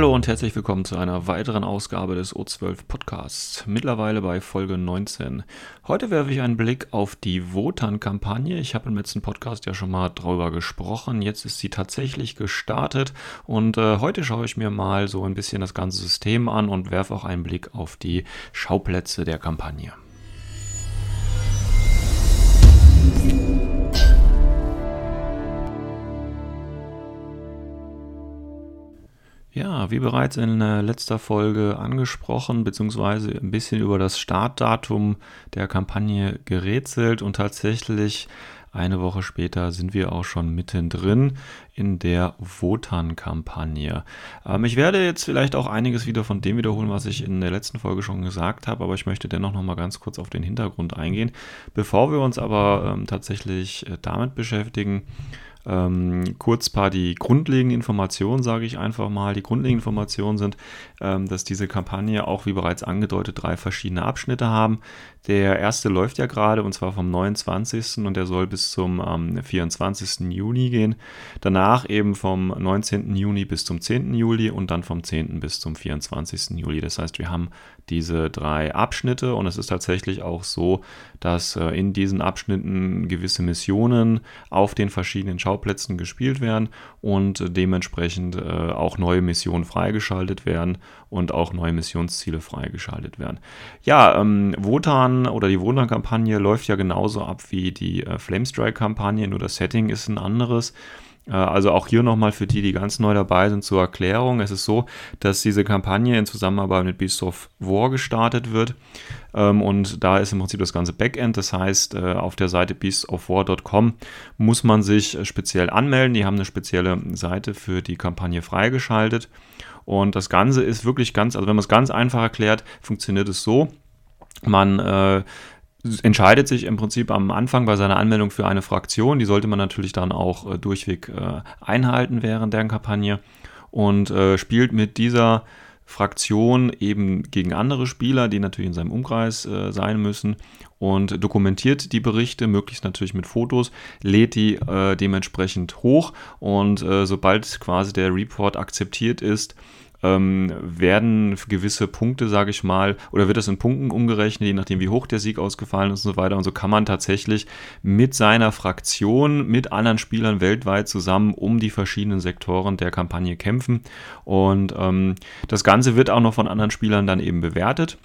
Hallo und herzlich willkommen zu einer weiteren Ausgabe des O12 Podcasts, mittlerweile bei Folge 19. Heute werfe ich einen Blick auf die Wotan-Kampagne. Ich habe im letzten Podcast ja schon mal drüber gesprochen. Jetzt ist sie tatsächlich gestartet und äh, heute schaue ich mir mal so ein bisschen das ganze System an und werfe auch einen Blick auf die Schauplätze der Kampagne. Ja, wie bereits in äh, letzter Folge angesprochen, beziehungsweise ein bisschen über das Startdatum der Kampagne gerätselt und tatsächlich eine Woche später sind wir auch schon mittendrin in der Wotan-Kampagne. Ähm, ich werde jetzt vielleicht auch einiges wieder von dem wiederholen, was ich in der letzten Folge schon gesagt habe, aber ich möchte dennoch noch mal ganz kurz auf den Hintergrund eingehen. Bevor wir uns aber ähm, tatsächlich äh, damit beschäftigen, ähm, kurz paar die grundlegenden Informationen, sage ich einfach mal. Die grundlegenden Informationen sind, ähm, dass diese Kampagne auch, wie bereits angedeutet, drei verschiedene Abschnitte haben. Der erste läuft ja gerade und zwar vom 29. und der soll bis zum ähm, 24. Juni gehen. Danach eben vom 19. Juni bis zum 10. Juli und dann vom 10. bis zum 24. Juli. Das heißt, wir haben diese drei Abschnitte und es ist tatsächlich auch so, dass äh, in diesen Abschnitten gewisse Missionen auf den verschiedenen Schauplätzen gespielt werden und dementsprechend äh, auch neue Missionen freigeschaltet werden und auch neue Missionsziele freigeschaltet werden. Ja, ähm, Wotan oder die Wotan-Kampagne läuft ja genauso ab wie die äh, Flamestrike-Kampagne, nur das Setting ist ein anderes. Äh, also auch hier nochmal für die, die ganz neu dabei sind, zur Erklärung. Es ist so, dass diese Kampagne in Zusammenarbeit mit Beast of War gestartet wird. Ähm, und da ist im Prinzip das ganze Backend. Das heißt, äh, auf der Seite beastofwar.com muss man sich speziell anmelden. Die haben eine spezielle Seite für die Kampagne freigeschaltet. Und das Ganze ist wirklich ganz, also wenn man es ganz einfach erklärt, funktioniert es so. Man äh, entscheidet sich im Prinzip am Anfang bei seiner Anmeldung für eine Fraktion. Die sollte man natürlich dann auch äh, durchweg äh, einhalten während der Kampagne und äh, spielt mit dieser Fraktion eben gegen andere Spieler, die natürlich in seinem Umkreis äh, sein müssen und dokumentiert die Berichte, möglichst natürlich mit Fotos, lädt die äh, dementsprechend hoch und äh, sobald quasi der Report akzeptiert ist, ähm, werden gewisse Punkte, sage ich mal, oder wird das in Punkten umgerechnet, je nachdem, wie hoch der Sieg ausgefallen ist und so weiter. Und so kann man tatsächlich mit seiner Fraktion, mit anderen Spielern weltweit zusammen um die verschiedenen Sektoren der Kampagne kämpfen. Und ähm, das Ganze wird auch noch von anderen Spielern dann eben bewertet.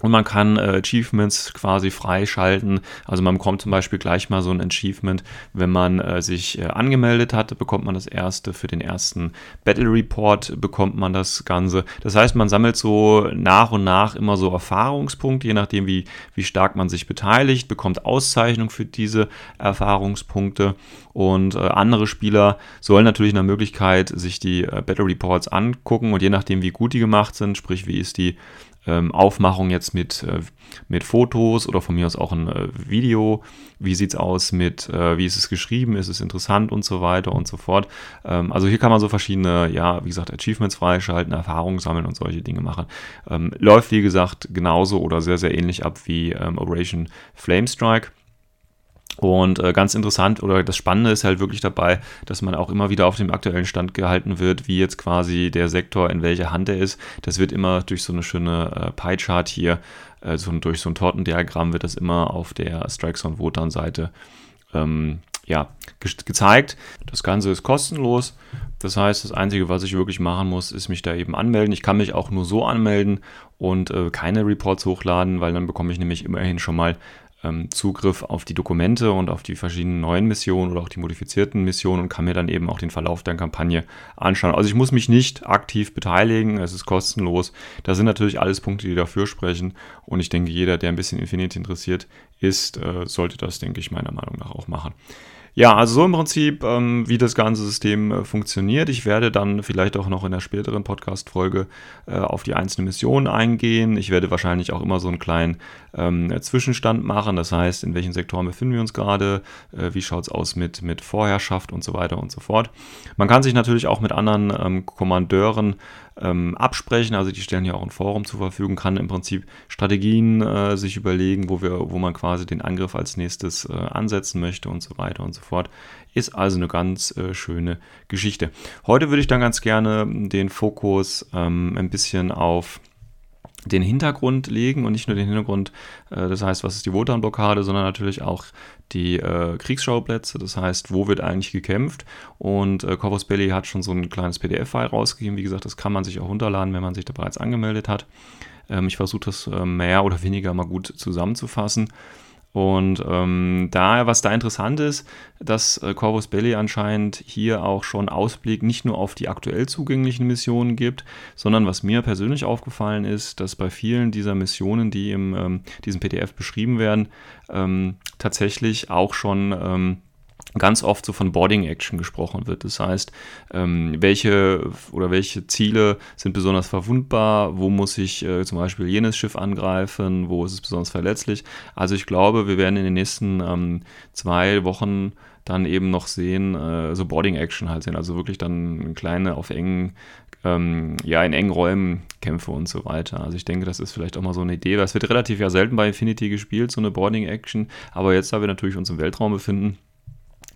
Und man kann äh, Achievements quasi freischalten. Also man bekommt zum Beispiel gleich mal so ein Achievement, wenn man äh, sich äh, angemeldet hat, bekommt man das erste. Für den ersten Battle Report bekommt man das Ganze. Das heißt, man sammelt so nach und nach immer so Erfahrungspunkte, je nachdem, wie, wie stark man sich beteiligt, bekommt Auszeichnung für diese Erfahrungspunkte. Und äh, andere Spieler sollen natürlich eine Möglichkeit sich die äh, Battle Reports angucken und je nachdem, wie gut die gemacht sind, sprich, wie ist die ähm, Aufmachung jetzt mit, äh, mit Fotos oder von mir aus auch ein äh, Video. Wie sieht es aus mit, äh, wie ist es geschrieben, ist es interessant und so weiter und so fort. Ähm, also hier kann man so verschiedene, ja, wie gesagt, Achievements freischalten, Erfahrungen sammeln und solche Dinge machen. Ähm, läuft, wie gesagt, genauso oder sehr, sehr ähnlich ab wie ähm, Operation Flamestrike. Und äh, ganz interessant oder das Spannende ist halt wirklich dabei, dass man auch immer wieder auf dem aktuellen Stand gehalten wird, wie jetzt quasi der Sektor in welcher Hand er ist. Das wird immer durch so eine schöne äh, Pie-Chart hier, äh, so, durch so ein Tortendiagramm wird das immer auf der Strikes Wotan Seite ähm, ja, ge gezeigt. Das Ganze ist kostenlos. Das heißt, das Einzige, was ich wirklich machen muss, ist mich da eben anmelden. Ich kann mich auch nur so anmelden und äh, keine Reports hochladen, weil dann bekomme ich nämlich immerhin schon mal ähm, Zugriff auf die Dokumente und auf die verschiedenen neuen Missionen oder auch die modifizierten Missionen und kann mir dann eben auch den Verlauf der Kampagne anschauen. Also ich muss mich nicht aktiv beteiligen, es ist kostenlos. Da sind natürlich alles Punkte, die dafür sprechen und ich denke, jeder, der ein bisschen Infinity interessiert ist, äh, sollte das, denke ich, meiner Meinung nach auch machen. Ja, also so im Prinzip, ähm, wie das ganze System äh, funktioniert. Ich werde dann vielleicht auch noch in der späteren Podcast-Folge äh, auf die einzelnen Missionen eingehen. Ich werde wahrscheinlich auch immer so einen kleinen ähm, Zwischenstand machen. Das heißt, in welchen Sektoren befinden wir uns gerade, äh, wie schaut es aus mit, mit Vorherrschaft und so weiter und so fort. Man kann sich natürlich auch mit anderen ähm, Kommandeuren ähm, absprechen. Also die stellen ja auch ein Forum zur Verfügung, kann im Prinzip Strategien äh, sich überlegen, wo, wir, wo man quasi den Angriff als nächstes äh, ansetzen möchte und so weiter und so fort. Ist also eine ganz äh, schöne Geschichte. Heute würde ich dann ganz gerne den Fokus ähm, ein bisschen auf den Hintergrund legen und nicht nur den Hintergrund, äh, das heißt, was ist die Wotan-Blockade, sondern natürlich auch die äh, Kriegsschauplätze, das heißt, wo wird eigentlich gekämpft. Und äh, Corvus Belli hat schon so ein kleines PDF-File rausgegeben. Wie gesagt, das kann man sich auch runterladen, wenn man sich da bereits angemeldet hat. Ähm, ich versuche das äh, mehr oder weniger mal gut zusammenzufassen. Und ähm, da, was da interessant ist, dass äh, Corvus Belli anscheinend hier auch schon Ausblick nicht nur auf die aktuell zugänglichen Missionen gibt, sondern was mir persönlich aufgefallen ist, dass bei vielen dieser Missionen, die in ähm, diesem PDF beschrieben werden, ähm, tatsächlich auch schon ähm, ganz oft so von Boarding Action gesprochen wird. Das heißt, ähm, welche oder welche Ziele sind besonders verwundbar, wo muss ich äh, zum Beispiel jenes Schiff angreifen, wo ist es besonders verletzlich. Also ich glaube, wir werden in den nächsten ähm, zwei Wochen dann eben noch sehen, äh, so Boarding Action halt sehen, also wirklich dann kleine auf engen, ähm, ja, in engen Räumen Kämpfe und so weiter. Also ich denke, das ist vielleicht auch mal so eine Idee. Das wird relativ ja selten bei Infinity gespielt, so eine Boarding Action, aber jetzt, da wir natürlich uns im Weltraum befinden,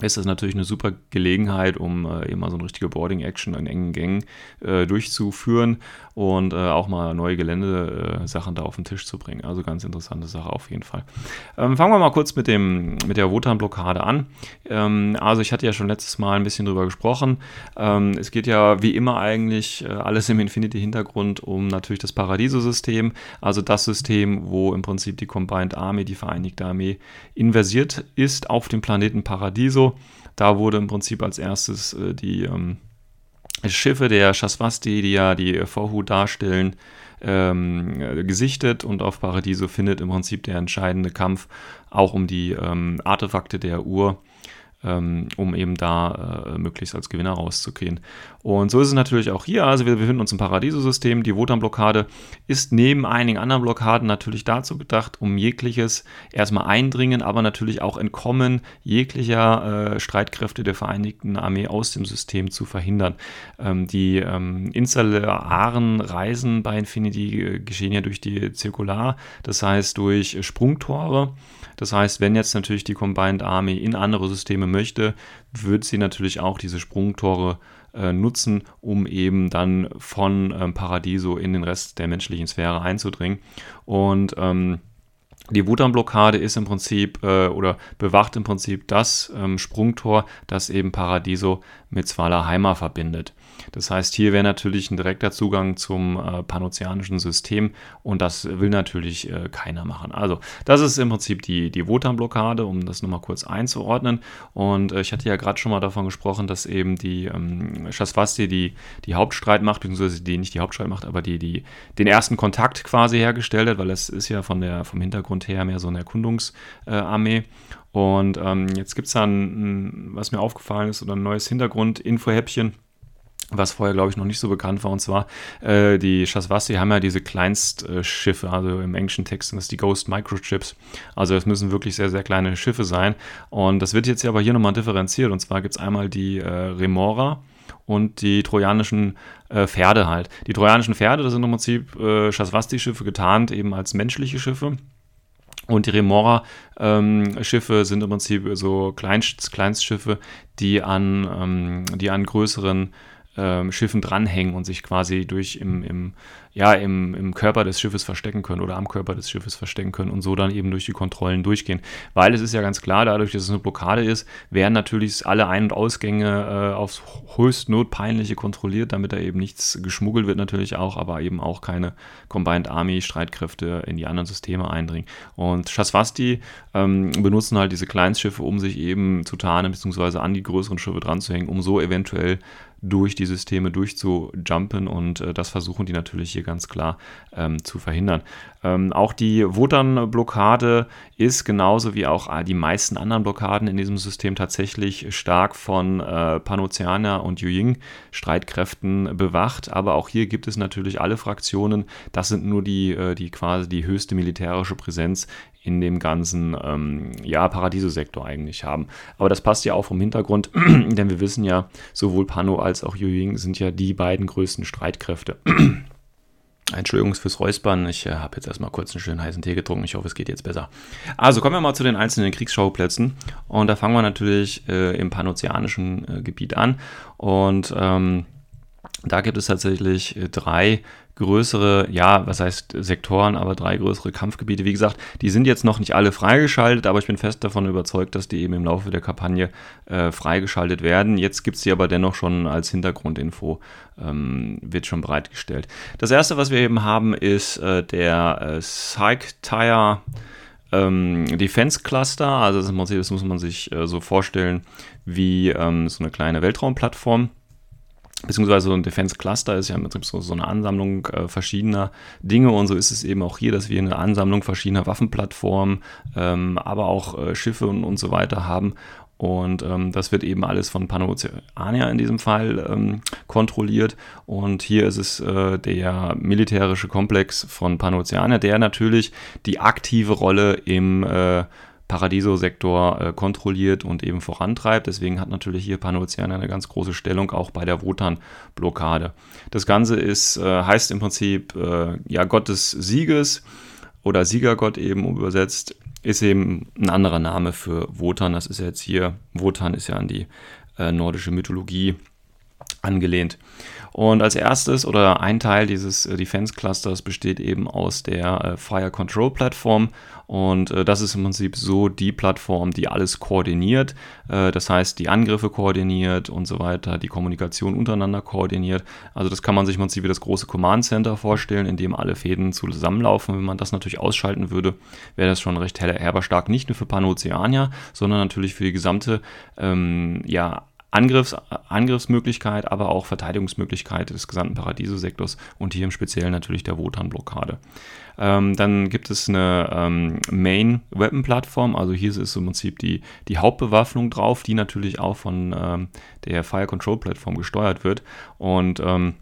ist das natürlich eine super Gelegenheit, um äh, eben mal so eine richtige Boarding-Action in engen Gängen äh, durchzuführen und äh, auch mal neue Geländesachen da auf den Tisch zu bringen. Also ganz interessante Sache auf jeden Fall. Ähm, fangen wir mal kurz mit, dem, mit der Wotan-Blockade an. Ähm, also ich hatte ja schon letztes Mal ein bisschen drüber gesprochen. Ähm, es geht ja wie immer eigentlich äh, alles im Infinity-Hintergrund um natürlich das Paradiso-System, also das System, wo im Prinzip die Combined Army, die Vereinigte Armee, inversiert ist auf dem Planeten Paradiso da wurde im Prinzip als erstes äh, die ähm, Schiffe der Shasvasti, die ja die Vorhut darstellen, ähm, gesichtet und auf Paradiso findet im Prinzip der entscheidende Kampf auch um die ähm, Artefakte der Uhr ähm, um eben da äh, möglichst als Gewinner rauszugehen. Und so ist es natürlich auch hier. Also wir befinden uns im Paradiso-System. Die Wotan-Blockade ist neben einigen anderen Blockaden natürlich dazu gedacht, um jegliches erstmal Eindringen, aber natürlich auch Entkommen jeglicher äh, Streitkräfte der Vereinigten Armee aus dem System zu verhindern. Ähm, die ähm, insularen Reisen bei Infinity äh, geschehen ja durch die Zirkular, das heißt durch Sprungtore. Das heißt, wenn jetzt natürlich die Combined Army in andere Systeme möchte, wird sie natürlich auch diese Sprungtore äh, nutzen, um eben dann von ähm, Paradiso in den Rest der menschlichen Sphäre einzudringen. Und ähm, die Wutan-Blockade ist im Prinzip äh, oder bewacht im Prinzip das ähm, Sprungtor, das eben Paradiso mit Svalaheimer verbindet. Das heißt, hier wäre natürlich ein direkter Zugang zum äh, panozeanischen System und das will natürlich äh, keiner machen. Also, das ist im Prinzip die, die Wotan-Blockade, um das nochmal kurz einzuordnen. Und äh, ich hatte ja gerade schon mal davon gesprochen, dass eben die ähm, Shasvasti die, die Hauptstreitmacht, beziehungsweise die nicht die Hauptstreitmacht, aber die, die den ersten Kontakt quasi hergestellt hat, weil es ist ja von der, vom Hintergrund her mehr so eine Erkundungsarmee. Und ähm, jetzt gibt es da, ein, was mir aufgefallen ist, oder ein neues Hintergrund-Info-Häppchen was vorher, glaube ich, noch nicht so bekannt war. Und zwar, äh, die Shasvasti haben ja diese Kleinstschiffe, also im englischen Text sind das die Ghost Microchips. Also es müssen wirklich sehr, sehr kleine Schiffe sein. Und das wird jetzt aber hier nochmal differenziert. Und zwar gibt es einmal die äh, Remora und die trojanischen äh, Pferde halt. Die trojanischen Pferde, das sind im Prinzip äh, Shasvasti-Schiffe getarnt eben als menschliche Schiffe. Und die Remora-Schiffe ähm, sind im Prinzip so Kleinst Kleinstschiffe, die an, ähm, die an größeren ähm, Schiffen dranhängen und sich quasi durch im, im, ja, im, im Körper des Schiffes verstecken können oder am Körper des Schiffes verstecken können und so dann eben durch die Kontrollen durchgehen. Weil es ist ja ganz klar, dadurch, dass es eine Blockade ist, werden natürlich alle Ein- und Ausgänge äh, aufs höchst notpeinliche kontrolliert, damit da eben nichts geschmuggelt wird natürlich auch, aber eben auch keine Combined Army Streitkräfte in die anderen Systeme eindringen. Und Shasvasti ähm, benutzen halt diese Kleinstschiffe, um sich eben zu tarnen bzw. an die größeren Schiffe dran zu hängen, um so eventuell durch die Systeme durchzujumpen und äh, das versuchen die natürlich hier ganz klar ähm, zu verhindern. Ähm, auch die Wotan-Blockade ist genauso wie auch äh, die meisten anderen Blockaden in diesem System tatsächlich stark von äh, Panoceaner und Yuying-Streitkräften bewacht, aber auch hier gibt es natürlich alle Fraktionen. Das sind nur die, äh, die quasi die höchste militärische Präsenz in dem ganzen ähm, ja, Paradiso-Sektor eigentlich haben. Aber das passt ja auch vom Hintergrund, denn wir wissen ja, sowohl Pano als auch Yuying sind ja die beiden größten Streitkräfte. Entschuldigung fürs Räuspern. Ich äh, habe jetzt erstmal kurz einen schönen heißen Tee getrunken. Ich hoffe, es geht jetzt besser. Also kommen wir mal zu den einzelnen Kriegsschauplätzen. Und da fangen wir natürlich äh, im panozeanischen äh, Gebiet an. Und ähm, da gibt es tatsächlich äh, drei größere, ja, was heißt Sektoren, aber drei größere Kampfgebiete. Wie gesagt, die sind jetzt noch nicht alle freigeschaltet, aber ich bin fest davon überzeugt, dass die eben im Laufe der Kampagne äh, freigeschaltet werden. Jetzt gibt es sie aber dennoch schon als Hintergrundinfo, ähm, wird schon bereitgestellt. Das erste, was wir eben haben, ist äh, der äh, Psych-Tire ähm, Defense Cluster. Also das, das muss man sich äh, so vorstellen wie ähm, so eine kleine Weltraumplattform beziehungsweise so ein Defense Cluster ist ja im Prinzip so, so eine Ansammlung äh, verschiedener Dinge und so ist es eben auch hier, dass wir eine Ansammlung verschiedener Waffenplattformen, ähm, aber auch äh, Schiffe und, und so weiter haben. Und ähm, das wird eben alles von Panoceania in diesem Fall ähm, kontrolliert. Und hier ist es äh, der militärische Komplex von Panoceania, der natürlich die aktive Rolle im äh, Paradiso-Sektor äh, kontrolliert und eben vorantreibt. Deswegen hat natürlich hier Panocean eine ganz große Stellung auch bei der Wotan-Blockade. Das Ganze ist, äh, heißt im Prinzip äh, ja Gott des Sieges oder Siegergott eben übersetzt, ist eben ein anderer Name für Wotan. Das ist jetzt hier, Wotan ist ja an die äh, nordische Mythologie angelehnt. Und als erstes oder ein Teil dieses äh, Defense Clusters besteht eben aus der äh, Fire Control Plattform. Und äh, das ist im Prinzip so die Plattform, die alles koordiniert. das heißt, die Angriffe koordiniert und so weiter, die Kommunikation untereinander koordiniert. Also das kann man sich im Prinzip wie das große Command Center vorstellen, in dem alle Fäden zusammenlaufen. Wenn man das natürlich ausschalten würde, wäre das schon recht herberstark, nicht nur für Panoceania, sondern natürlich für die gesamte ähm, ja, Angriffs, Angriffsmöglichkeit, aber auch Verteidigungsmöglichkeit des gesamten Paradiso-Sektors und hier im Speziellen natürlich der Wotan-Blockade. Ähm, dann gibt es eine ähm, Main-Weapon-Plattform, also hier ist im Prinzip die, die Hauptbewaffnung drauf, die natürlich auch von ähm, der Fire-Control-Plattform gesteuert wird und ähm,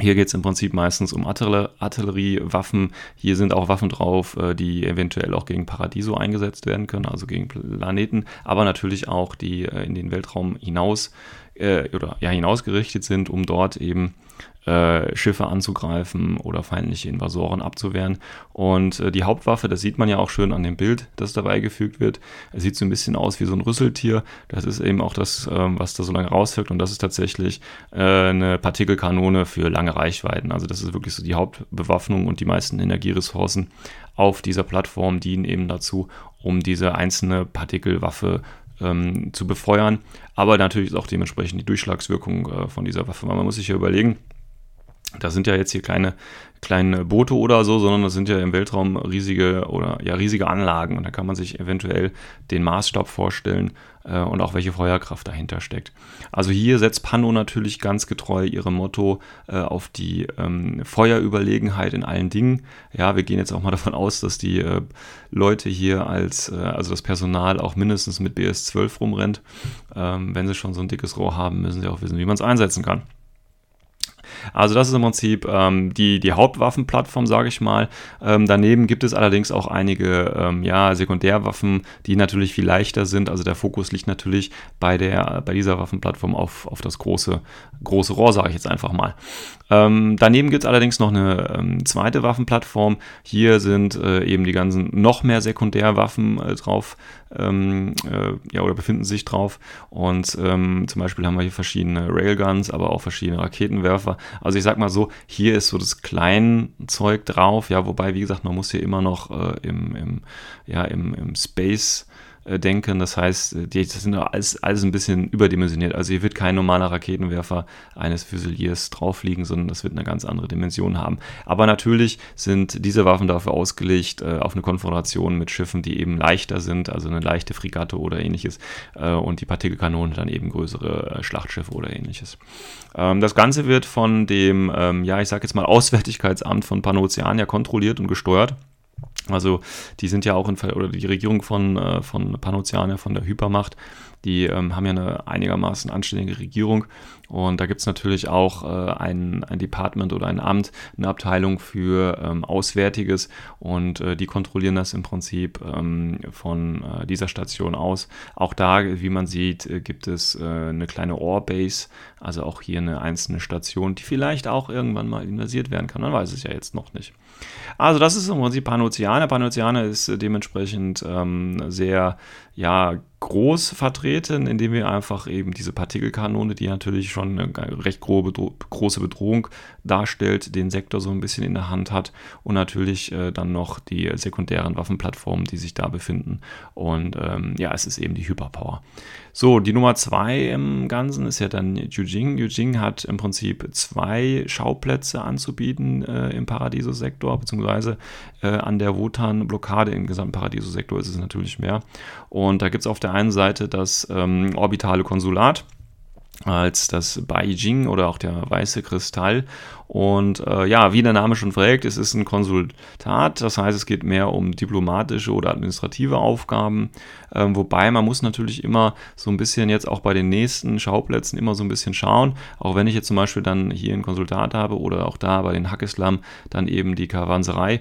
hier geht es im Prinzip meistens um Artilleriewaffen. Hier sind auch Waffen drauf, äh, die eventuell auch gegen Paradiso eingesetzt werden können, also gegen Planeten, aber natürlich auch die äh, in den Weltraum hinaus äh, oder ja hinausgerichtet sind, um dort eben äh, Schiffe anzugreifen oder feindliche Invasoren abzuwehren. Und äh, die Hauptwaffe, das sieht man ja auch schön an dem Bild, das dabei gefügt wird. Es sieht so ein bisschen aus wie so ein Rüsseltier. Das ist eben auch das, ähm, was da so lange rauswirkt. Und das ist tatsächlich äh, eine Partikelkanone für lange Reichweiten. Also das ist wirklich so die Hauptbewaffnung und die meisten Energieressourcen auf dieser Plattform dienen eben dazu, um diese einzelne Partikelwaffe ähm, zu befeuern, aber natürlich ist auch dementsprechend die Durchschlagswirkung äh, von dieser Waffe. Man muss sich ja überlegen, das sind ja jetzt hier keine kleine Boote oder so, sondern das sind ja im Weltraum riesige oder ja riesige Anlagen und da kann man sich eventuell den Maßstab vorstellen äh, und auch welche Feuerkraft dahinter steckt. Also hier setzt Pano natürlich ganz getreu ihrem Motto äh, auf die ähm, Feuerüberlegenheit in allen Dingen. Ja, wir gehen jetzt auch mal davon aus, dass die äh, Leute hier als, äh, also das Personal auch mindestens mit BS12 rumrennt. Ähm, wenn sie schon so ein dickes Rohr haben, müssen sie auch wissen, wie man es einsetzen kann. Also das ist im Prinzip ähm, die, die Hauptwaffenplattform, sage ich mal. Ähm, daneben gibt es allerdings auch einige ähm, ja, Sekundärwaffen, die natürlich viel leichter sind. Also der Fokus liegt natürlich bei, der, bei dieser Waffenplattform auf, auf das große, große Rohr, sage ich jetzt einfach mal. Ähm, daneben gibt es allerdings noch eine ähm, zweite Waffenplattform. Hier sind äh, eben die ganzen noch mehr Sekundärwaffen äh, drauf, ähm, äh, ja, oder befinden sich drauf. Und ähm, zum Beispiel haben wir hier verschiedene Railguns, aber auch verschiedene Raketenwerfer. Also ich sag mal so, hier ist so das Kleinzeug drauf, ja, wobei, wie gesagt, man muss hier immer noch äh, im, im, ja, im, im Space denken. Das heißt, äh, die, das sind alles, alles ein bisschen überdimensioniert. Also hier wird kein normaler Raketenwerfer eines Füsiliers drauf liegen, sondern das wird eine ganz andere Dimension haben. Aber natürlich sind diese Waffen dafür ausgelegt, äh, auf eine Konfrontation mit Schiffen, die eben leichter sind, also eine leichte Fregatte oder ähnliches. Äh, und die Partikelkanone dann eben größere äh, Schlachtschiffe oder ähnliches. Ähm, das Ganze wird von dem, ähm, ja, ich sage jetzt mal, Auswärtigkeitsamt von Panoceania kontrolliert und gesteuert. Also die sind ja auch in, oder die Regierung von, äh, von Panoceania, von der Hypermacht, die ähm, haben ja eine einigermaßen anständige Regierung und da gibt es natürlich auch äh, ein, ein Department oder ein Amt, eine Abteilung für ähm, Auswärtiges und äh, die kontrollieren das im Prinzip ähm, von äh, dieser Station aus. Auch da, wie man sieht, äh, gibt es äh, eine kleine Orbase, also auch hier eine einzelne Station, die vielleicht auch irgendwann mal invasiert werden kann. Man weiß es ja jetzt noch nicht. Also das ist im Prinzip Panoceana. Panoceana ist äh, dementsprechend ähm, sehr ja, groß vertreten, indem wir einfach eben diese Partikelkanone, die natürlich schon eine recht grobe, große Bedrohung darstellt, den Sektor so ein bisschen in der Hand hat und natürlich äh, dann noch die sekundären Waffenplattformen, die sich da befinden. Und ähm, ja, es ist eben die Hyperpower. So, die Nummer zwei im Ganzen ist ja dann Yujing. Yujing hat im Prinzip zwei Schauplätze anzubieten äh, im Paradiso-Sektor, beziehungsweise äh, an der Wotan-Blockade im gesamten Paradiso-Sektor ist es natürlich mehr. Und da gibt es auf der einen Seite das ähm, orbitale Konsulat als das Beijing oder auch der weiße Kristall. Und äh, ja, wie der Name schon fragt, es ist ein Konsultat, das heißt, es geht mehr um diplomatische oder administrative Aufgaben, ähm, wobei man muss natürlich immer so ein bisschen jetzt auch bei den nächsten Schauplätzen immer so ein bisschen schauen, auch wenn ich jetzt zum Beispiel dann hier ein Konsultat habe oder auch da bei den Hackislam dann eben die Karawanserei,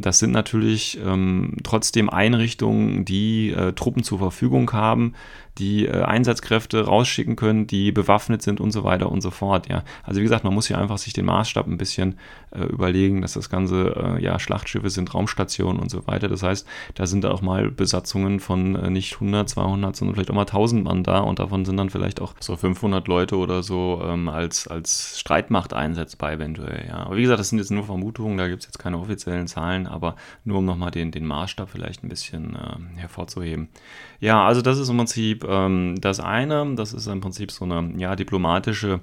das sind natürlich ähm, trotzdem Einrichtungen, die äh, Truppen zur Verfügung haben, die äh, Einsatzkräfte rausschicken können, die bewaffnet sind und so weiter und so fort. Ja. Also wie gesagt, man muss hier einfach sich den Maßstab ein bisschen äh, überlegen, dass das Ganze ja Schlachtschiffe sind, Raumstationen und so weiter. Das heißt, da sind auch mal Besatzungen von nicht 100, 200, sondern vielleicht auch mal 1000 Mann da und davon sind dann vielleicht auch so 500 Leute oder so ähm, als, als Streitmacht einsetzbar eventuell. Ja. Aber wie gesagt, das sind jetzt nur Vermutungen, da gibt es jetzt keine offiziellen Zahlen, aber nur um nochmal den, den Maßstab vielleicht ein bisschen äh, hervorzuheben. Ja, also das ist im Prinzip ähm, das eine, das ist im Prinzip so eine ja, diplomatische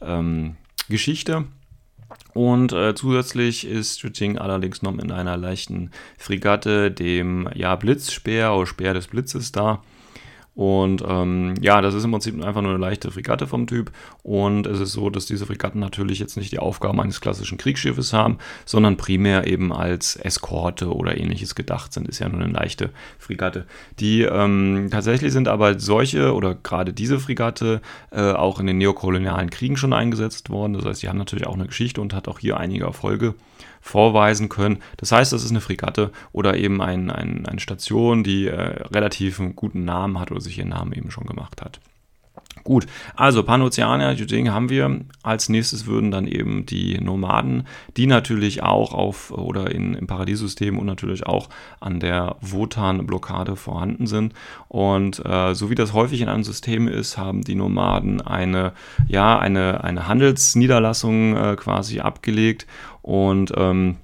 ähm, Geschichte. Und äh, zusätzlich ist Stützing allerdings noch in einer leichten Fregatte, dem ja, Blitzspeer oder Speer des Blitzes da. Und ähm, ja, das ist im Prinzip einfach nur eine leichte Fregatte vom Typ. Und es ist so, dass diese Fregatten natürlich jetzt nicht die Aufgaben eines klassischen Kriegsschiffes haben, sondern primär eben als Eskorte oder ähnliches gedacht sind. Ist ja nur eine leichte Fregatte. Die ähm, tatsächlich sind aber solche oder gerade diese Fregatte äh, auch in den neokolonialen Kriegen schon eingesetzt worden. Das heißt, die haben natürlich auch eine Geschichte und hat auch hier einige Erfolge vorweisen können. Das heißt, das ist eine Fregatte oder eben ein, ein, eine Station, die äh, relativ einen guten Namen hat oder sich ihren Namen eben schon gemacht hat. Gut, also Panoceania, Juding haben wir. Als nächstes würden dann eben die Nomaden, die natürlich auch auf oder in, im Paradiesystem und natürlich auch an der Wotan-Blockade vorhanden sind. Und äh, so wie das häufig in einem System ist, haben die Nomaden eine, ja, eine, eine Handelsniederlassung äh, quasi abgelegt und ähm,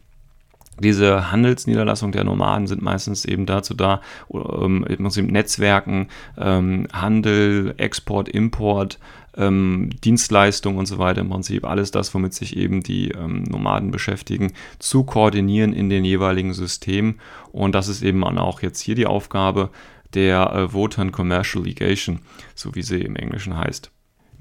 diese Handelsniederlassungen der Nomaden sind meistens eben dazu da, ähm, im Prinzip Netzwerken, ähm, Handel, Export, Import, ähm, Dienstleistungen und so weiter, im Prinzip alles das, womit sich eben die ähm, Nomaden beschäftigen, zu koordinieren in den jeweiligen Systemen. Und das ist eben auch jetzt hier die Aufgabe der äh, Wotan Commercial Legation, so wie sie im Englischen heißt.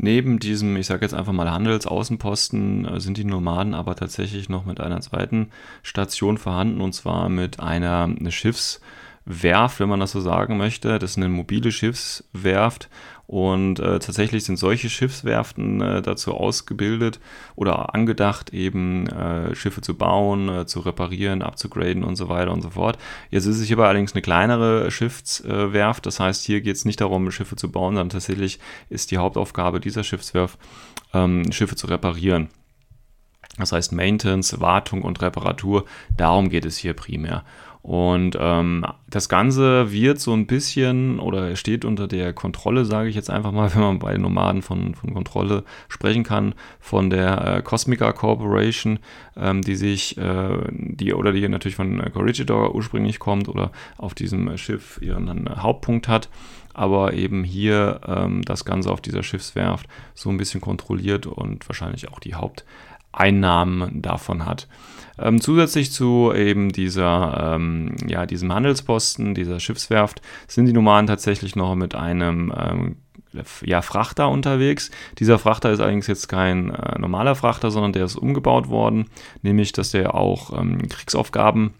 Neben diesem, ich sage jetzt einfach mal Handelsaußenposten, äh, sind die Nomaden aber tatsächlich noch mit einer zweiten Station vorhanden und zwar mit einer eine Schiffswerft, wenn man das so sagen möchte. Das ist eine mobile Schiffswerft und äh, tatsächlich sind solche Schiffswerften äh, dazu ausgebildet oder angedacht, eben äh, Schiffe zu bauen, äh, zu reparieren, abzugraden und so weiter und so fort. Jetzt ist es hierbei allerdings eine kleinere Schiffswerft. Das heißt, hier geht es nicht darum, Schiffe zu bauen, sondern tatsächlich ist die Hauptaufgabe dieser Schiffswerft, ähm, Schiffe zu reparieren. Das heißt Maintenance, Wartung und Reparatur, darum geht es hier primär. Und ähm, das Ganze wird so ein bisschen oder steht unter der Kontrolle, sage ich jetzt einfach mal, wenn man bei Nomaden von, von Kontrolle sprechen kann, von der äh, Cosmica Corporation, ähm, die sich, äh, die oder die natürlich von Corregidor ursprünglich kommt oder auf diesem Schiff ihren äh, Hauptpunkt hat aber eben hier ähm, das Ganze auf dieser Schiffswerft so ein bisschen kontrolliert und wahrscheinlich auch die Haupteinnahmen davon hat. Ähm, zusätzlich zu eben dieser, ähm, ja, diesem Handelsposten, dieser Schiffswerft, sind die Nomaden tatsächlich noch mit einem ähm, ja, Frachter unterwegs. Dieser Frachter ist allerdings jetzt kein äh, normaler Frachter, sondern der ist umgebaut worden, nämlich dass der auch ähm, Kriegsaufgaben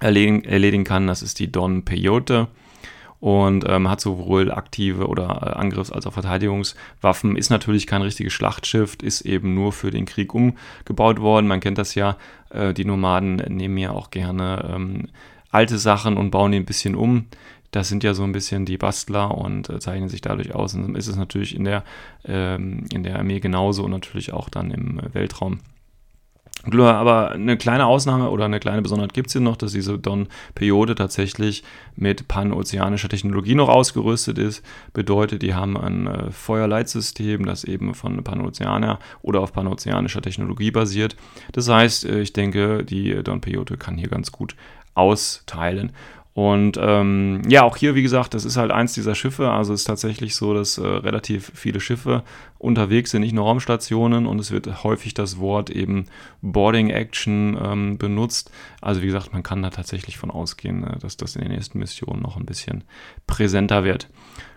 erledigen, erledigen, kann. Das ist die Don Peyote und ähm, hat sowohl aktive oder äh, Angriffs- als auch Verteidigungswaffen. Ist natürlich kein richtiges Schlachtschiff, ist eben nur für den Krieg umgebaut worden. Man kennt das ja, äh, die Nomaden nehmen ja auch gerne ähm, alte Sachen und bauen die ein bisschen um. Das sind ja so ein bisschen die Bastler und äh, zeichnen sich dadurch aus. Und ist es natürlich in der, ähm, in der Armee genauso und natürlich auch dann im Weltraum. Aber eine kleine Ausnahme oder eine kleine Besonderheit gibt es hier noch, dass diese Don-Periode tatsächlich mit panozeanischer Technologie noch ausgerüstet ist. Bedeutet, die haben ein äh, Feuerleitsystem, das eben von Panozeaner oder auf panozeanischer Technologie basiert. Das heißt, äh, ich denke, die Don-Periode kann hier ganz gut austeilen. Und ähm, ja, auch hier, wie gesagt, das ist halt eins dieser Schiffe. Also es ist tatsächlich so, dass äh, relativ viele Schiffe unterwegs sind, nicht nur Raumstationen und es wird häufig das Wort eben Boarding Action ähm, benutzt. Also wie gesagt, man kann da tatsächlich von ausgehen, äh, dass das in den nächsten Missionen noch ein bisschen präsenter wird.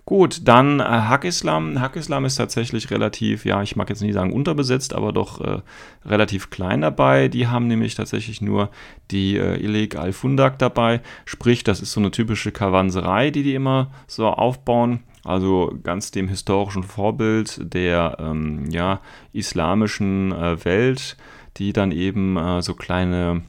Gut, dann äh, Hack-Islam. Hack-Islam ist tatsächlich relativ, ja, ich mag jetzt nicht sagen unterbesetzt, aber doch äh, relativ klein dabei. Die haben nämlich tatsächlich nur die äh, Ilik al-Fundak dabei. Sprich, das ist so eine typische Kavanserei, die die immer so aufbauen. Also ganz dem historischen Vorbild der ähm, ja, islamischen äh, Welt, die dann eben äh, so kleine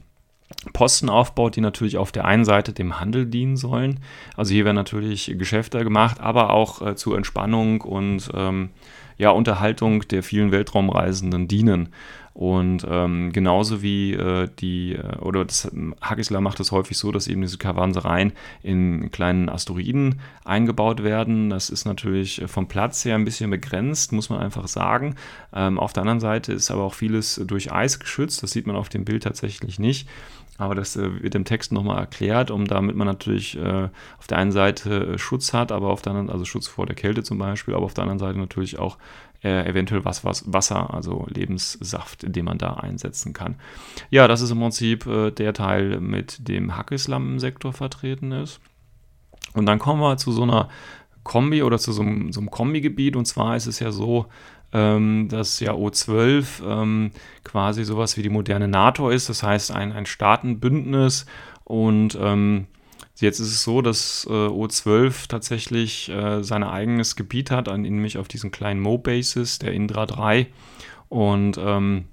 Posten aufbaut, die natürlich auf der einen Seite dem Handel dienen sollen. Also hier werden natürlich Geschäfte gemacht, aber auch äh, zur Entspannung und ähm, ja, Unterhaltung der vielen Weltraumreisenden dienen. Und ähm, genauso wie äh, die, äh, oder das Hagisla macht es häufig so, dass eben diese Kavansereien in kleinen Asteroiden eingebaut werden. Das ist natürlich vom Platz her ein bisschen begrenzt, muss man einfach sagen. Ähm, auf der anderen Seite ist aber auch vieles durch Eis geschützt. Das sieht man auf dem Bild tatsächlich nicht. Aber das äh, wird im Text nochmal erklärt, um damit man natürlich äh, auf der einen Seite äh, Schutz hat, aber auf der anderen, also Schutz vor der Kälte zum Beispiel, aber auf der anderen Seite natürlich auch äh, eventuell was, was, Wasser, also Lebenssaft, den man da einsetzen kann. Ja, das ist im Prinzip äh, der Teil, mit dem Hackislam im Sektor vertreten ist. Und dann kommen wir zu so einer Kombi oder zu so so einem Kombigebiet. Und zwar ist es ja so, ähm, dass ja O12 ähm, quasi sowas wie die moderne NATO ist, das heißt ein, ein Staatenbündnis und ähm, Jetzt ist es so, dass äh, O12 tatsächlich äh, sein eigenes Gebiet hat, an, nämlich auf diesen kleinen Mo-Bases, der Indra 3. Und ähm,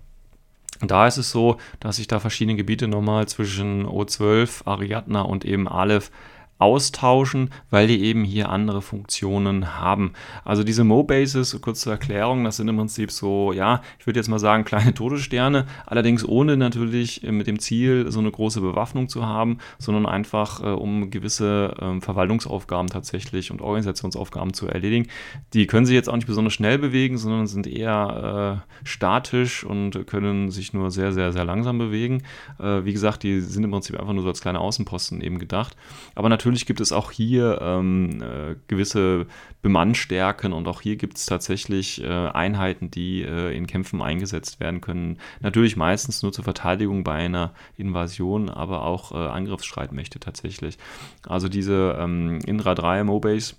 da ist es so, dass sich da verschiedene Gebiete nochmal zwischen O12, Ariadna und eben Aleph austauschen, weil die eben hier andere Funktionen haben. Also diese Mo-Bases, kurz zur Erklärung, das sind im Prinzip so, ja, ich würde jetzt mal sagen, kleine Todessterne, allerdings ohne natürlich äh, mit dem Ziel, so eine große Bewaffnung zu haben, sondern einfach, äh, um gewisse äh, Verwaltungsaufgaben tatsächlich und Organisationsaufgaben zu erledigen. Die können sich jetzt auch nicht besonders schnell bewegen, sondern sind eher äh, statisch und können sich nur sehr, sehr, sehr langsam bewegen. Äh, wie gesagt, die sind im Prinzip einfach nur so als kleine Außenposten eben gedacht. Aber natürlich natürlich gibt es auch hier ähm, äh, gewisse Bemannstärken und auch hier gibt es tatsächlich äh, Einheiten, die äh, in Kämpfen eingesetzt werden können. Natürlich meistens nur zur Verteidigung bei einer Invasion, aber auch äh, Angriffsstreitmächte tatsächlich. Also diese ähm, Indra 3 Mobase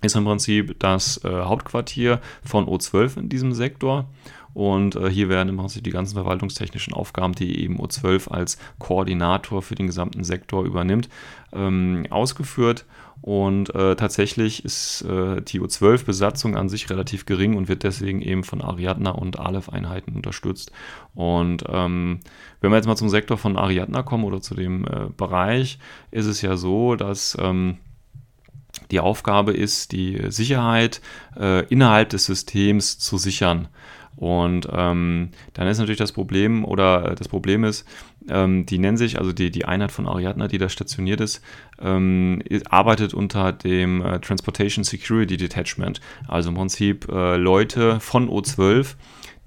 ist im Prinzip das äh, Hauptquartier von O12 in diesem Sektor. Und äh, hier werden im Prinzip die ganzen verwaltungstechnischen Aufgaben, die eben O12 als Koordinator für den gesamten Sektor übernimmt, ähm, ausgeführt. Und äh, tatsächlich ist äh, die O12-Besatzung an sich relativ gering und wird deswegen eben von Ariadna und Aleph-Einheiten unterstützt. Und ähm, wenn wir jetzt mal zum Sektor von Ariadna kommen oder zu dem äh, Bereich, ist es ja so, dass ähm, die Aufgabe ist, die Sicherheit äh, innerhalb des Systems zu sichern. Und ähm, dann ist natürlich das Problem, oder das Problem ist, ähm, die nennen sich, also die, die Einheit von Ariadna, die da stationiert ist, ähm, arbeitet unter dem äh, Transportation Security Detachment. Also im Prinzip äh, Leute von O12,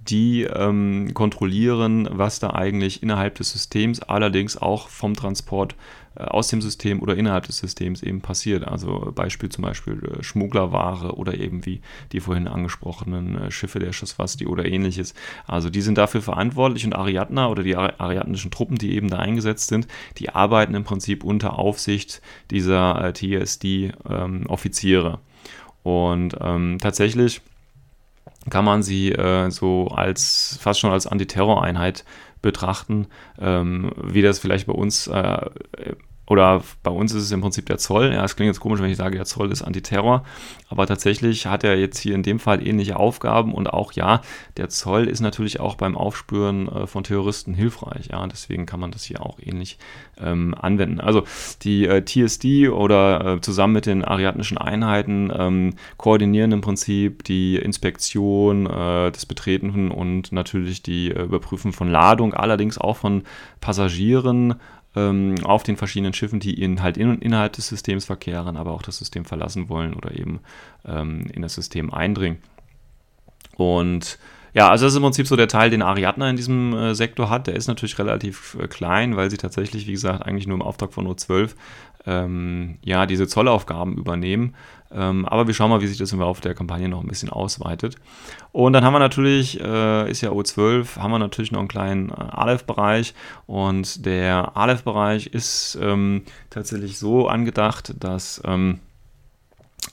die ähm, kontrollieren, was da eigentlich innerhalb des Systems, allerdings auch vom Transport äh, aus dem System oder innerhalb des Systems eben passiert. Also Beispiel zum Beispiel äh, Schmugglerware oder eben wie die vorhin angesprochenen äh, Schiffe der Schuswasti oder ähnliches. Also die sind dafür verantwortlich und Ariadna oder die ariadnischen Truppen, die eben da eingesetzt sind, die arbeiten im Prinzip unter Aufsicht dieser TSD-Offiziere. Ähm, und ähm, tatsächlich kann man sie äh, so als fast schon als Antiterroreinheit betrachten, ähm, wie das vielleicht bei uns äh, oder bei uns ist es im Prinzip der Zoll. Ja, es klingt jetzt komisch, wenn ich sage, der Zoll ist Antiterror, aber tatsächlich hat er jetzt hier in dem Fall ähnliche Aufgaben und auch ja, der Zoll ist natürlich auch beim Aufspüren äh, von Terroristen hilfreich. Ja, deswegen kann man das hier auch ähnlich ähm, anwenden. Also die äh, TSD oder äh, zusammen mit den ariadnischen Einheiten ähm, koordinieren im Prinzip die Inspektion äh, des Betreten und natürlich die äh, Überprüfen von Ladung, allerdings auch von Passagieren ähm, auf den verschiedenen Schiffen, die in, halt in, innerhalb des Systems verkehren, aber auch das System verlassen wollen oder eben ähm, in das System eindringen. Und ja, also das ist im Prinzip so der Teil, den Ariadna in diesem äh, Sektor hat. Der ist natürlich relativ äh, klein, weil sie tatsächlich, wie gesagt, eigentlich nur im Auftrag von O12 ähm, ja, diese Zollaufgaben übernehmen. Ähm, aber wir schauen mal, wie sich das im Laufe der Kampagne noch ein bisschen ausweitet. Und dann haben wir natürlich, äh, ist ja O12, haben wir natürlich noch einen kleinen äh, Aleph-Bereich. Und der Aleph-Bereich ist ähm, tatsächlich so angedacht, dass ähm,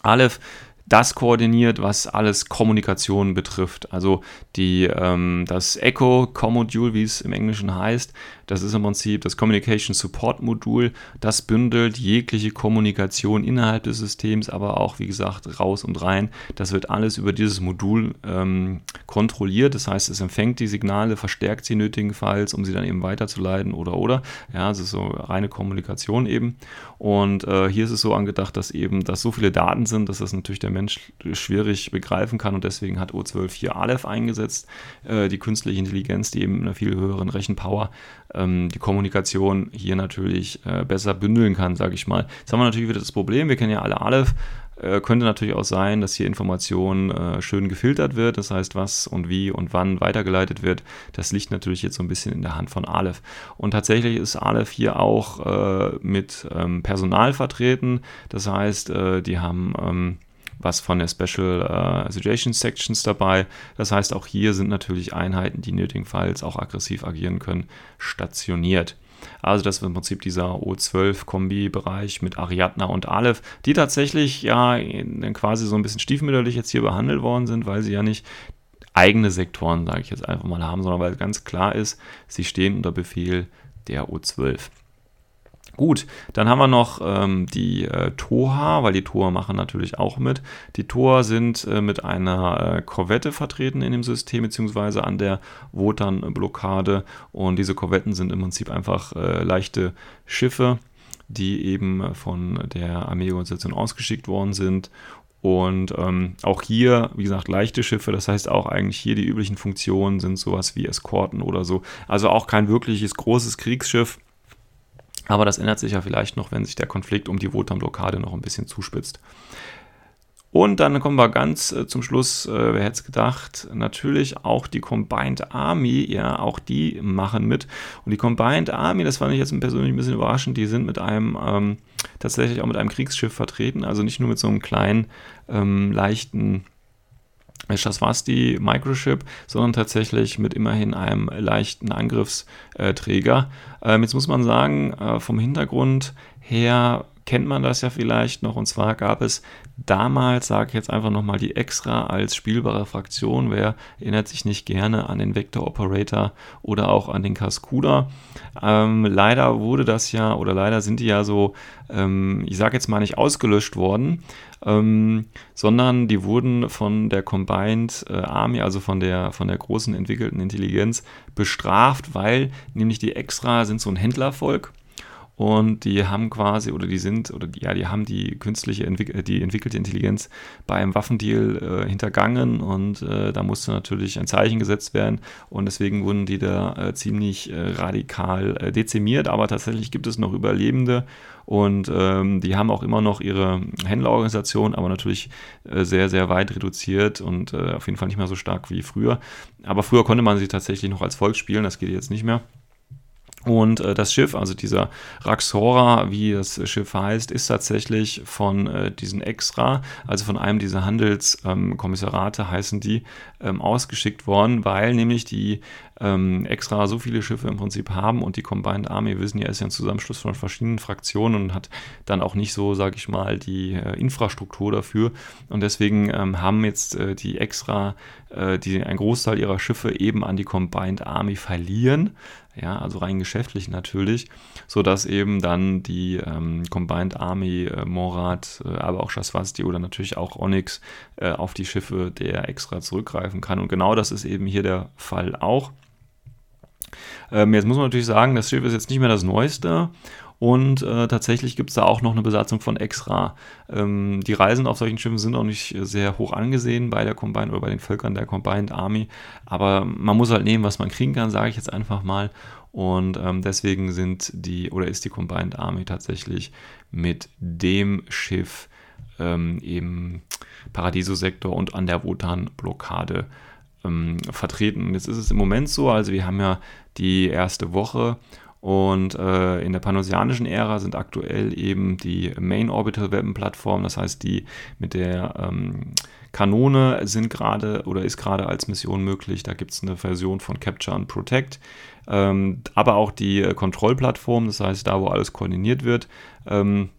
Aleph das koordiniert, was alles Kommunikation betrifft. Also die, ähm, das Echo Com-Modul, wie es im Englischen heißt, das ist im Prinzip das Communication Support Modul. Das bündelt jegliche Kommunikation innerhalb des Systems, aber auch, wie gesagt, raus und rein. Das wird alles über dieses Modul ähm, kontrolliert. Das heißt, es empfängt die Signale, verstärkt sie nötigenfalls, um sie dann eben weiterzuleiten oder oder. Ja, es ist so reine Kommunikation eben. Und äh, hier ist es so angedacht, dass eben, dass so viele Daten sind, dass das natürlich der Mensch schwierig begreifen kann und deswegen hat O12 hier Aleph eingesetzt, äh, die künstliche Intelligenz, die eben in einer viel höheren Rechenpower ähm, die Kommunikation hier natürlich äh, besser bündeln kann, sage ich mal. Jetzt haben wir natürlich wieder das Problem, wir kennen ja alle Aleph, äh, könnte natürlich auch sein, dass hier Information äh, schön gefiltert wird, das heißt, was und wie und wann weitergeleitet wird. Das liegt natürlich jetzt so ein bisschen in der Hand von Aleph. Und tatsächlich ist Aleph hier auch äh, mit ähm, Personal vertreten, das heißt, äh, die haben ähm, was von der Special äh, Situation Sections dabei. Das heißt, auch hier sind natürlich Einheiten, die nötigenfalls auch aggressiv agieren können, stationiert. Also das ist im Prinzip dieser O12-Kombi-Bereich mit Ariadna und Aleph, die tatsächlich ja quasi so ein bisschen stiefmütterlich jetzt hier behandelt worden sind, weil sie ja nicht eigene Sektoren, sage ich jetzt einfach mal, haben, sondern weil ganz klar ist, sie stehen unter Befehl der O12. Gut, dann haben wir noch ähm, die äh, Toha, weil die Toha machen natürlich auch mit. Die Toha sind äh, mit einer äh, Korvette vertreten in dem System, beziehungsweise an der Wotan-Blockade. Und diese Korvetten sind im Prinzip einfach äh, leichte Schiffe, die eben von der Armeeorganisation ausgeschickt worden sind. Und ähm, auch hier, wie gesagt, leichte Schiffe, das heißt auch eigentlich hier die üblichen Funktionen sind sowas wie Eskorten oder so. Also auch kein wirkliches großes Kriegsschiff aber das ändert sich ja vielleicht noch, wenn sich der Konflikt um die Wotan-Blockade noch ein bisschen zuspitzt. Und dann kommen wir ganz äh, zum Schluss, äh, wer hätte es gedacht, natürlich auch die Combined Army, ja, auch die machen mit. Und die Combined Army, das fand ich jetzt persönlich ein bisschen überraschend, die sind mit einem, ähm, tatsächlich auch mit einem Kriegsschiff vertreten, also nicht nur mit so einem kleinen, ähm, leichten Shaswasti Microchip, sondern tatsächlich mit immerhin einem leichten Angriffsträger. Ähm, jetzt muss man sagen, äh, vom Hintergrund her kennt man das ja vielleicht noch. Und zwar gab es damals, sage ich jetzt einfach nochmal, die Extra als spielbare Fraktion. Wer erinnert sich nicht gerne an den Vector Operator oder auch an den Cascuda? Ähm, leider wurde das ja, oder leider sind die ja so, ähm, ich sage jetzt mal nicht ausgelöscht worden, ähm, sondern die wurden von der Combined äh, Army, also von der, von der großen entwickelten Intelligenz, bestraft, weil nämlich die Extra sind so ein Händlervolk und die haben quasi, oder die sind, oder die, ja, die haben die künstliche, äh, die entwickelte Intelligenz beim Waffendeal äh, hintergangen und äh, da musste natürlich ein Zeichen gesetzt werden und deswegen wurden die da äh, ziemlich äh, radikal äh, dezimiert, aber tatsächlich gibt es noch Überlebende und ähm, die haben auch immer noch ihre Händlerorganisation, aber natürlich sehr, sehr weit reduziert und auf jeden Fall nicht mehr so stark wie früher. Aber früher konnte man sie tatsächlich noch als Volk spielen, das geht jetzt nicht mehr. Und äh, das Schiff, also dieser Raxora, wie das Schiff heißt, ist tatsächlich von äh, diesen Extra, also von einem dieser Handelskommissarate ähm, heißen die, ähm, ausgeschickt worden, weil nämlich die ähm, Extra so viele Schiffe im Prinzip haben und die Combined Army, wissen ja, ist ja ein Zusammenschluss von verschiedenen Fraktionen und hat dann auch nicht so, sage ich mal, die äh, Infrastruktur dafür. Und deswegen ähm, haben jetzt äh, die Extra äh, die, ein Großteil ihrer Schiffe eben an die Combined Army verlieren ja, also rein geschäftlich natürlich, sodass eben dann die ähm, Combined Army äh, Morat, äh, aber auch Shaswasti oder natürlich auch Onyx äh, auf die Schiffe der extra zurückgreifen kann. Und genau das ist eben hier der Fall auch. Ähm, jetzt muss man natürlich sagen, das Schiff ist jetzt nicht mehr das neueste und äh, tatsächlich gibt es da auch noch eine Besatzung von Extra. Ähm, die Reisen auf solchen Schiffen sind auch nicht sehr hoch angesehen bei der Combined oder bei den Völkern der Combined Army. Aber man muss halt nehmen, was man kriegen kann, sage ich jetzt einfach mal. Und ähm, deswegen sind die oder ist die Combined Army tatsächlich mit dem Schiff ähm, im Paradiso-Sektor und an der Wotan-Blockade ähm, vertreten. Jetzt ist es im Moment so, also wir haben ja die erste Woche und äh, in der panosianischen Ära sind aktuell eben die Main Orbital Weapon Plattform, das heißt die mit der ähm, Kanone sind gerade oder ist gerade als Mission möglich. Da gibt es eine Version von Capture and Protect. Ähm, aber auch die äh, Kontrollplattform, das heißt da, wo alles koordiniert wird. Ähm,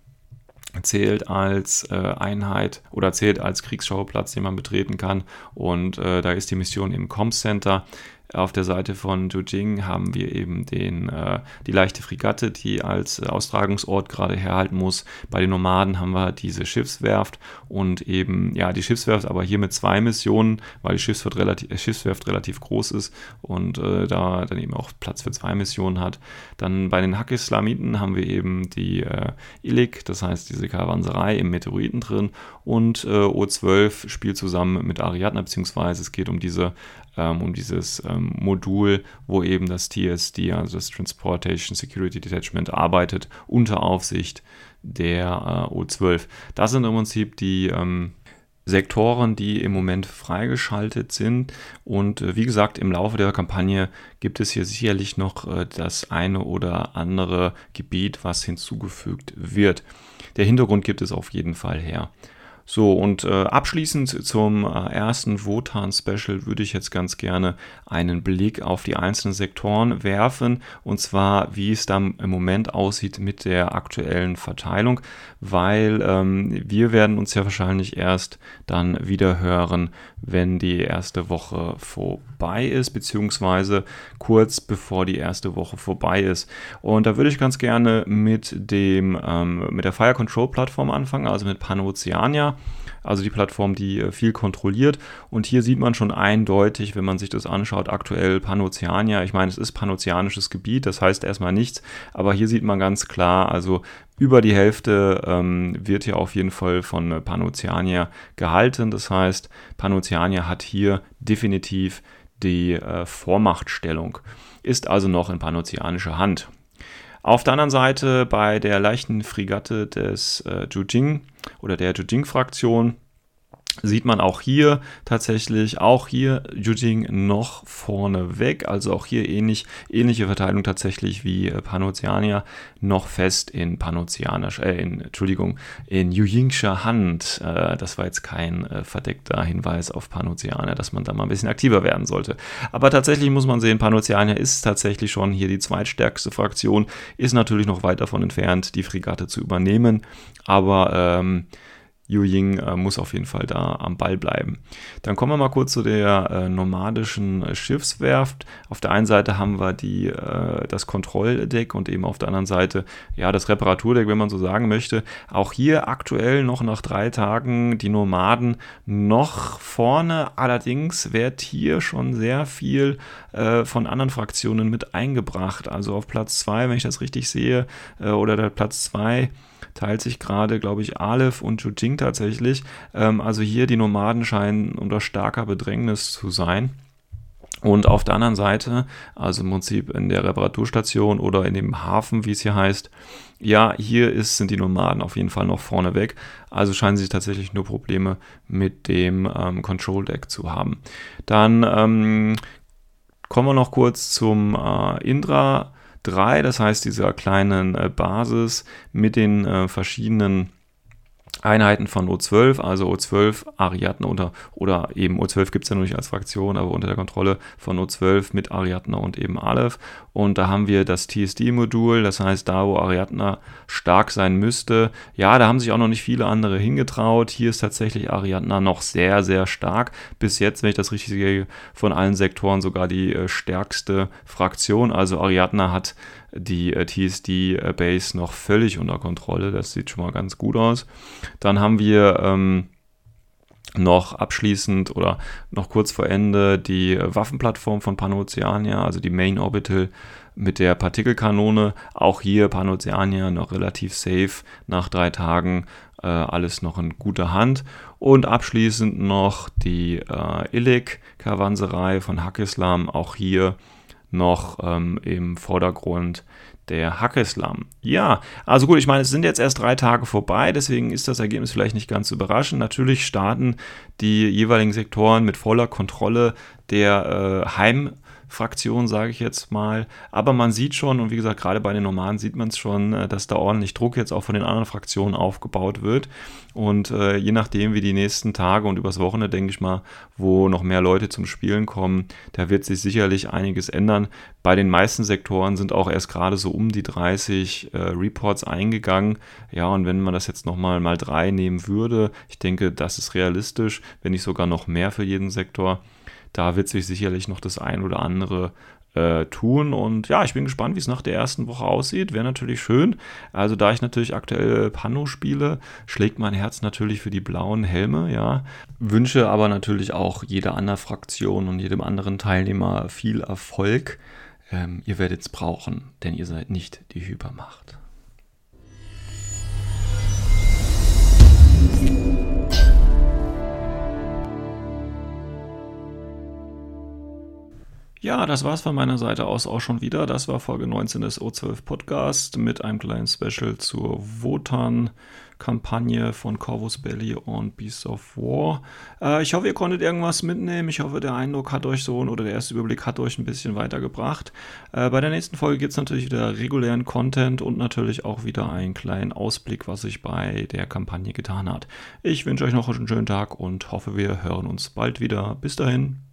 zählt als äh, Einheit oder zählt als Kriegsschauplatz, den man betreten kann. Und äh, da ist die Mission im Com Center. Auf der Seite von Zhejiang haben wir eben den, äh, die leichte Fregatte, die als äh, Austragungsort gerade herhalten muss. Bei den Nomaden haben wir diese Schiffswerft und eben, ja, die Schiffswerft, aber hier mit zwei Missionen, weil die Schiffswerft relativ, äh, Schiffswerft relativ groß ist und äh, da dann eben auch Platz für zwei Missionen hat. Dann bei den Hackislamiten haben wir eben die äh, Ilik, das heißt diese Karawanserei im Meteoriten drin und äh, O12 spielt zusammen mit Ariadna, beziehungsweise es geht um diese ähm, um dieses ähm, Modul, wo eben das TSD, also das Transportation Security Detachment, arbeitet unter Aufsicht der äh, O12. Das sind im Prinzip die ähm, Sektoren, die im Moment freigeschaltet sind. Und äh, wie gesagt, im Laufe der Kampagne gibt es hier sicherlich noch äh, das eine oder andere Gebiet, was hinzugefügt wird. Der Hintergrund gibt es auf jeden Fall her. So, und äh, abschließend zum äh, ersten Wotan-Special würde ich jetzt ganz gerne einen Blick auf die einzelnen Sektoren werfen, und zwar, wie es dann im Moment aussieht mit der aktuellen Verteilung, weil ähm, wir werden uns ja wahrscheinlich erst dann wieder hören, wenn die erste Woche vorbei ist, beziehungsweise kurz bevor die erste Woche vorbei ist. Und da würde ich ganz gerne mit dem ähm, mit der Fire Control Plattform anfangen, also mit Panoceania also die Plattform, die äh, viel kontrolliert. Und hier sieht man schon eindeutig, wenn man sich das anschaut, aktuell Panoceania. Ich meine, es ist panoceanisches Gebiet, das heißt erstmal nichts, aber hier sieht man ganz klar, also über die Hälfte ähm, wird hier auf jeden Fall von äh, Panoceania gehalten. Das heißt, Panoceania hat hier definitiv die äh, Vormachtstellung, ist also noch in panoceanischer Hand. Auf der anderen Seite bei der leichten Fregatte des äh, Jujing oder der Jujing-Fraktion sieht man auch hier tatsächlich, auch hier Jujing noch vorne weg, also auch hier ähnlich, ähnliche Verteilung tatsächlich wie äh, Panoceania, noch fest in Panoceanischer, äh, in, Entschuldigung, in Yuyingscher Hand. Äh, das war jetzt kein äh, verdeckter Hinweis auf Panoceania, dass man da mal ein bisschen aktiver werden sollte. Aber tatsächlich muss man sehen, Panoceania ist tatsächlich schon hier die zweitstärkste Fraktion, ist natürlich noch weit davon entfernt, die Fregatte zu übernehmen, aber ähm, Yu Ying äh, muss auf jeden Fall da am Ball bleiben. Dann kommen wir mal kurz zu der äh, nomadischen Schiffswerft. Auf der einen Seite haben wir die, äh, das Kontrolldeck und eben auf der anderen Seite ja das Reparaturdeck, wenn man so sagen möchte. Auch hier aktuell noch nach drei Tagen die Nomaden noch vorne. Allerdings wird hier schon sehr viel äh, von anderen Fraktionen mit eingebracht. Also auf Platz 2, wenn ich das richtig sehe, äh, oder der Platz 2 teilt sich gerade, glaube ich, Aleph und Jujing tatsächlich. Ähm, also hier die Nomaden scheinen unter starker Bedrängnis zu sein. Und auf der anderen Seite, also im Prinzip in der Reparaturstation oder in dem Hafen, wie es hier heißt, ja, hier ist, sind die Nomaden auf jeden Fall noch vorne weg. Also scheinen sie tatsächlich nur Probleme mit dem ähm, Control Deck zu haben. Dann ähm, kommen wir noch kurz zum äh, Indra 3, das heißt dieser kleinen äh, Basis mit den äh, verschiedenen Einheiten von O12, also O12 Ariadne unter, oder eben O12 gibt es ja noch nicht als Fraktion, aber unter der Kontrolle von O12 mit Ariadne und eben Aleph. Und da haben wir das TSD-Modul, das heißt, da wo Ariadne stark sein müsste, ja, da haben sich auch noch nicht viele andere hingetraut. Hier ist tatsächlich Ariadne noch sehr, sehr stark. Bis jetzt, wenn ich das richtig sehe, von allen Sektoren sogar die äh, stärkste Fraktion. Also Ariadne hat die äh, TSD-Base noch völlig unter Kontrolle. Das sieht schon mal ganz gut aus. Dann haben wir ähm, noch abschließend oder noch kurz vor Ende die Waffenplattform von Panoceania, also die Main Orbital mit der Partikelkanone. Auch hier Panoceania noch relativ safe nach drei Tagen. Äh, alles noch in guter Hand. Und abschließend noch die äh, Illik-Karawanserei von Hakislam. Auch hier noch ähm, im Vordergrund der Hackeslam. Ja, also gut, ich meine, es sind jetzt erst drei Tage vorbei, deswegen ist das Ergebnis vielleicht nicht ganz überraschend. Natürlich starten die jeweiligen Sektoren mit voller Kontrolle der äh, Heim- Fraktion, sage ich jetzt mal. Aber man sieht schon, und wie gesagt, gerade bei den Nomaden sieht man es schon, äh, dass da ordentlich Druck jetzt auch von den anderen Fraktionen aufgebaut wird. Und äh, je nachdem, wie die nächsten Tage und übers Wochenende, denke ich mal, wo noch mehr Leute zum Spielen kommen, da wird sich sicherlich einiges ändern. Bei den meisten Sektoren sind auch erst gerade so um die 30 äh, Reports eingegangen. Ja, und wenn man das jetzt nochmal mal drei nehmen würde, ich denke, das ist realistisch, wenn nicht sogar noch mehr für jeden Sektor da wird sich sicherlich noch das ein oder andere äh, tun. Und ja, ich bin gespannt, wie es nach der ersten Woche aussieht. Wäre natürlich schön. Also da ich natürlich aktuell Pano spiele, schlägt mein Herz natürlich für die blauen Helme, ja. Wünsche aber natürlich auch jeder anderen Fraktion und jedem anderen Teilnehmer viel Erfolg. Ähm, ihr werdet es brauchen, denn ihr seid nicht die Hypermacht. Ja, das war's von meiner Seite aus auch schon wieder. Das war Folge 19 des O12 Podcast mit einem kleinen Special zur Wotan-Kampagne von Corvus Belly und Beasts of War. Äh, ich hoffe, ihr konntet irgendwas mitnehmen. Ich hoffe, der Eindruck hat euch so oder der erste Überblick hat euch ein bisschen weitergebracht. Äh, bei der nächsten Folge gibt es natürlich wieder regulären Content und natürlich auch wieder einen kleinen Ausblick, was sich bei der Kampagne getan hat. Ich wünsche euch noch einen schönen Tag und hoffe, wir hören uns bald wieder. Bis dahin.